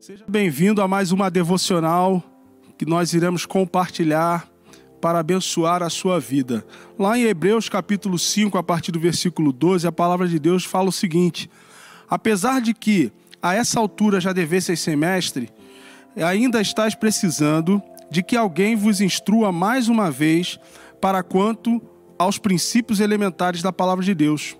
Seja bem-vindo a mais uma devocional que nós iremos compartilhar para abençoar a sua vida. Lá em Hebreus capítulo 5, a partir do versículo 12, a palavra de Deus fala o seguinte: Apesar de que a essa altura já devesseis ser mestre, ainda estáis precisando de que alguém vos instrua mais uma vez para quanto aos princípios elementares da palavra de Deus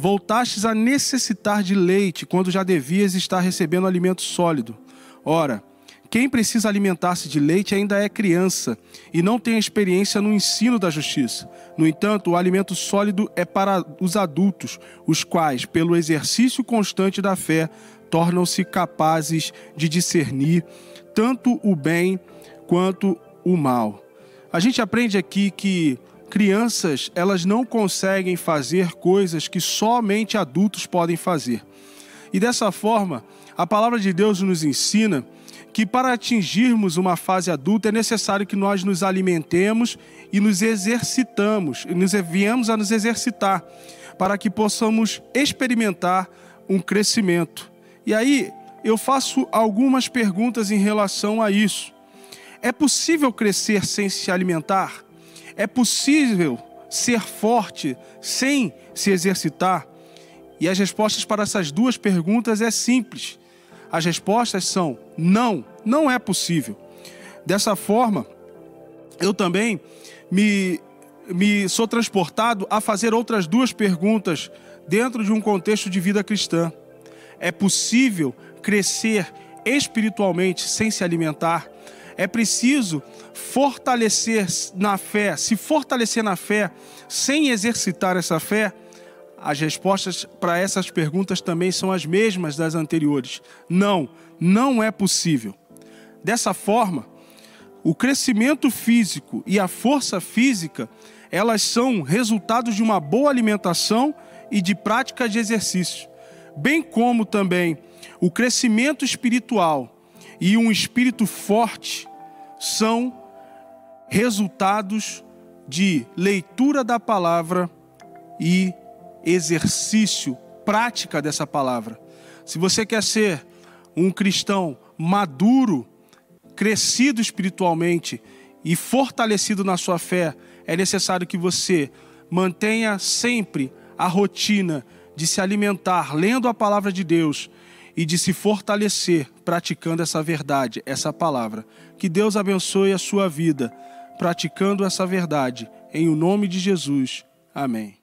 voltastes a necessitar de leite quando já devias estar recebendo alimento sólido. Ora, quem precisa alimentar-se de leite ainda é criança e não tem experiência no ensino da justiça. No entanto, o alimento sólido é para os adultos, os quais, pelo exercício constante da fé, tornam-se capazes de discernir tanto o bem quanto o mal. A gente aprende aqui que crianças, elas não conseguem fazer coisas que somente adultos podem fazer. E dessa forma, a palavra de Deus nos ensina que para atingirmos uma fase adulta é necessário que nós nos alimentemos e nos exercitamos, e nos viemos a nos exercitar, para que possamos experimentar um crescimento. E aí eu faço algumas perguntas em relação a isso. É possível crescer sem se alimentar? É possível ser forte sem se exercitar? E as respostas para essas duas perguntas é simples. As respostas são não, não é possível. Dessa forma, eu também me, me sou transportado a fazer outras duas perguntas dentro de um contexto de vida cristã. É possível crescer espiritualmente sem se alimentar? É preciso fortalecer na fé, se fortalecer na fé sem exercitar essa fé. As respostas para essas perguntas também são as mesmas das anteriores. Não, não é possível. Dessa forma, o crescimento físico e a força física, elas são resultados de uma boa alimentação e de prática de exercício, bem como também o crescimento espiritual e um espírito forte são resultados de leitura da palavra e exercício, prática dessa palavra. Se você quer ser um cristão maduro, crescido espiritualmente e fortalecido na sua fé, é necessário que você mantenha sempre a rotina de se alimentar lendo a palavra de Deus e de se fortalecer praticando essa verdade, essa palavra. Que Deus abençoe a sua vida praticando essa verdade. Em o nome de Jesus. Amém.